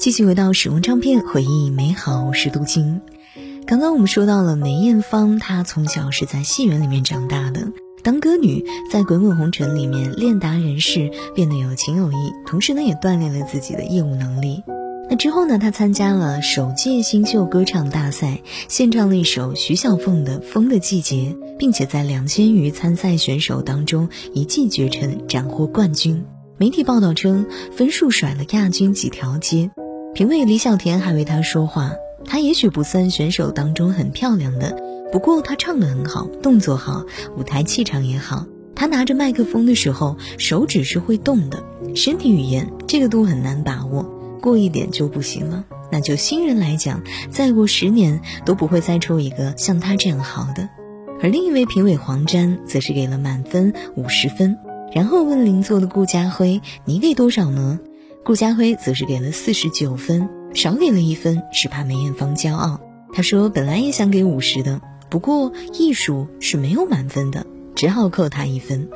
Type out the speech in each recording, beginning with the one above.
继续回到使用唱片，回忆美好是杜青。刚刚我们说到了梅艳芳，她从小是在戏园里面长大的，当歌女，在《滚滚红尘》里面练达人势，变得有情有义，同时呢也锻炼了自己的业务能力。那之后呢，她参加了首届新秀歌唱大赛，献唱了一首徐小凤的《风的季节》，并且在两千余参赛选手当中一骑绝尘，斩获冠军。媒体报道称，分数甩了亚军几条街。评委李小田还为她说话，她也许不算选手当中很漂亮的，不过她唱得很好，动作好，舞台气场也好。她拿着麦克风的时候，手指是会动的，身体语言这个度很难把握，过一点就不行了。那就新人来讲，再过十年都不会再出一个像他这样好的。而另一位评委黄沾则是给了满分五十分，然后问邻座的顾家辉：“你给多少呢？”顾家辉则是给了四十九分，少给了一分是怕梅艳芳骄傲。他说本来也想给五十的，不过艺术是没有满分的，只好扣他一分。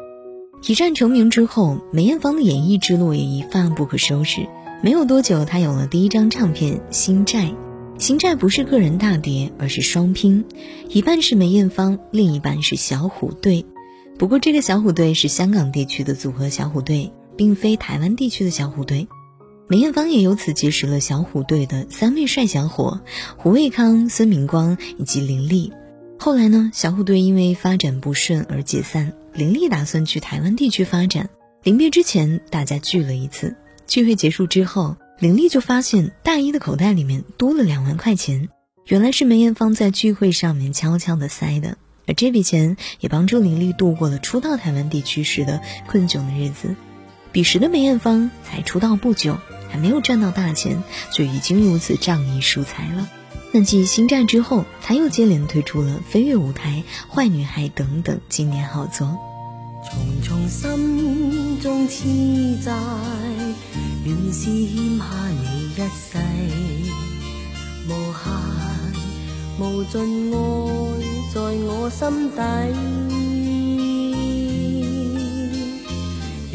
一战成名之后，梅艳芳的演艺之路也一发不可收拾。没有多久，她有了第一张唱片《心债》。《心债》不是个人大碟，而是双拼，一半是梅艳芳，另一半是小虎队。不过这个小虎队是香港地区的组合小虎队。并非台湾地区的小虎队，梅艳芳也由此结识了小虎队的三位帅小伙胡卫康、孙明光以及林立。后来呢，小虎队因为发展不顺而解散，林立打算去台湾地区发展。临别之前，大家聚了一次。聚会结束之后，林立就发现大衣的口袋里面多了两万块钱，原来是梅艳芳在聚会上面悄悄的塞的。而这笔钱也帮助林立度过了初到台湾地区时的困窘的日子。彼时的梅艳芳才出道不久，还没有赚到大钱，就已经如此仗义疏财了。那继《星战》之后，他又接连推出了《飞跃舞台》《坏女孩》等等经典好作。重重心中痴债，原是欠下你一世，无限无尽爱在我心底。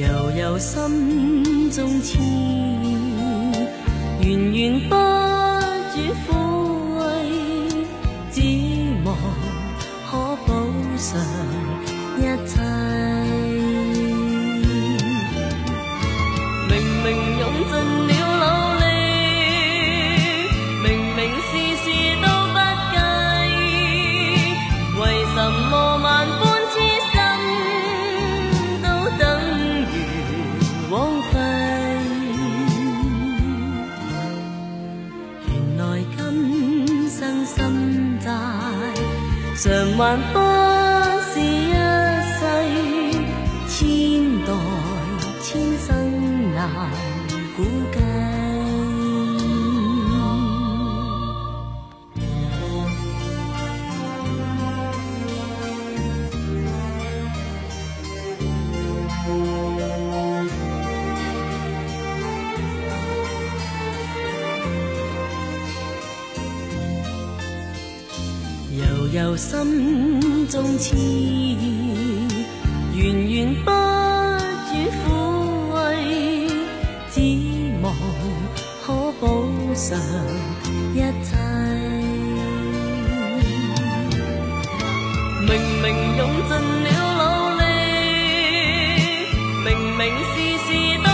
悠悠心中痴，源源不绝抚慰，只望可补偿。偿还不悠悠心中痴，源源不绝抚慰，只望可补偿一切。明明用尽了努力，明明事事。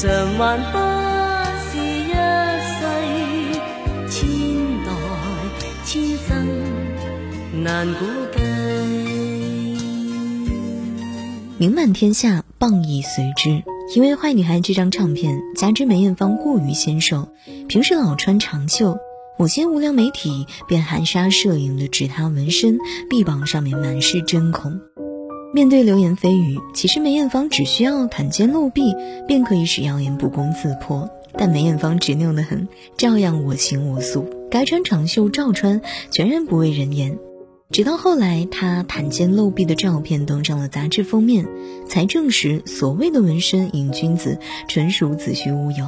偿还不是一世，千代千生难估计。名满天下，谤亦随之。因为《坏女孩》这张唱片，加之梅艳芳过于纤瘦，平时老穿长袖，某些无良媒体便含沙射影的指她纹身，臂膀上面满是针孔。面对流言蜚语，其实梅艳芳只需要袒肩露臂，便可以使谣言不攻自破。但梅艳芳执拗得很，照样我行我素，该穿长袖照穿，全然不畏人言。直到后来，她袒肩露臂的照片登上了杂志封面，才证实所谓的纹身瘾君子纯属子虚乌有。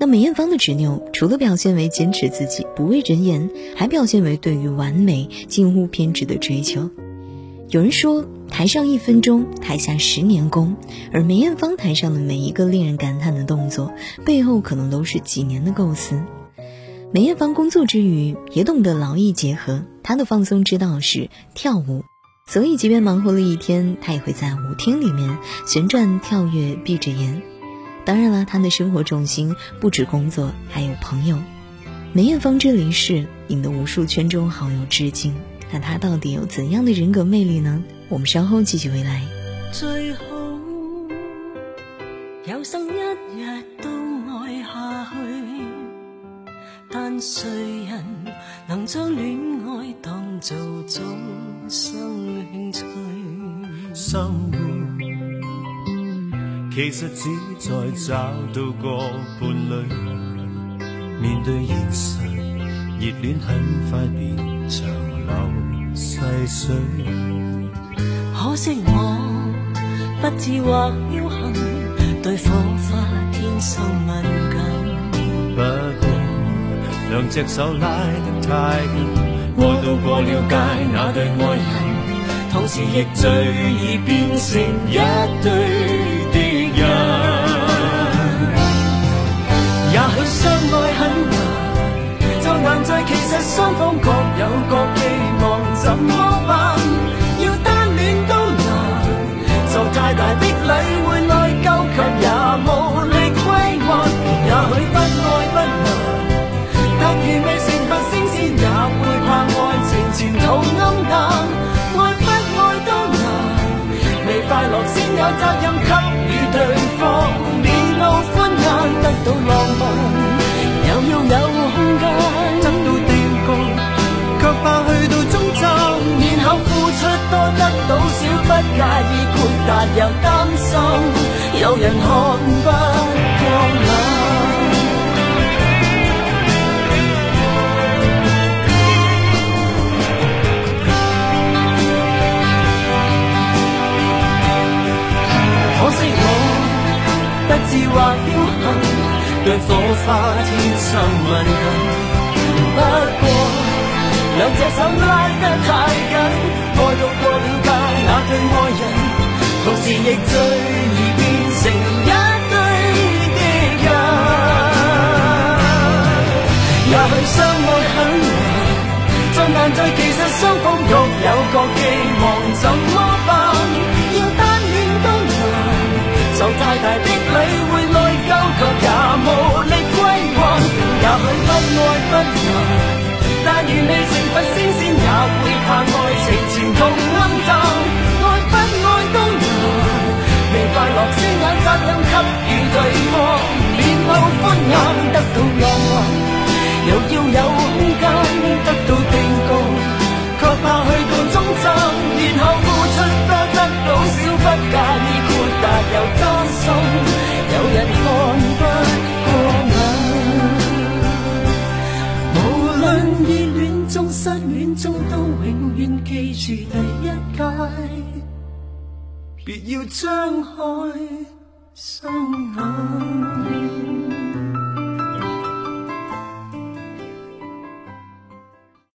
那梅艳芳的执拗，除了表现为坚持自己不畏人言，还表现为对于完美近乎偏执的追求。有人说，台上一分钟，台下十年功，而梅艳芳台上的每一个令人感叹的动作，背后可能都是几年的构思。梅艳芳工作之余也懂得劳逸结合，她的放松之道是跳舞，所以即便忙活了一天，她也会在舞厅里面旋转跳跃，闭着眼。当然了，她的生活重心不止工作，还有朋友。梅艳芳这离世，引得无数圈中好友致敬。那他到底有怎样的人格魅力呢？我们稍后继续回来。最好有生一日都爱下去，但谁人能将恋爱当做终生兴趣？生活其实只在找到个伴侣，面对现实，热恋很快变长。流细水，可惜我不智或侥幸，对火花天生敏感。不过两只手拉得太紧，爱到过了界那对爱人，同时亦最易变成一对敌人。也许相难，在其实双方各有各寄望。怎么办？要单恋都难，受太大的礼会内疚，却也无力归还。也许不爱不难，但如未成佛升仙，也会怕爱情前途暗淡。爱不爱都难，未快乐先有责任不介意豁达，又担心有人看不过眼。可惜我不智或侥幸，对火花天生敏感。不过两只手拉得太紧。爱到过了，那对爱人，同时亦最易变成一对敌人。也许相爱很难，再难在其实双方各有各寄望，怎又要有空间，得到定局，却怕去到终站，然后付出多得到少，不介意豁达又担心，有人看不过眼。无论热恋中。失恋中都永远记住第一届，别要张开双眼。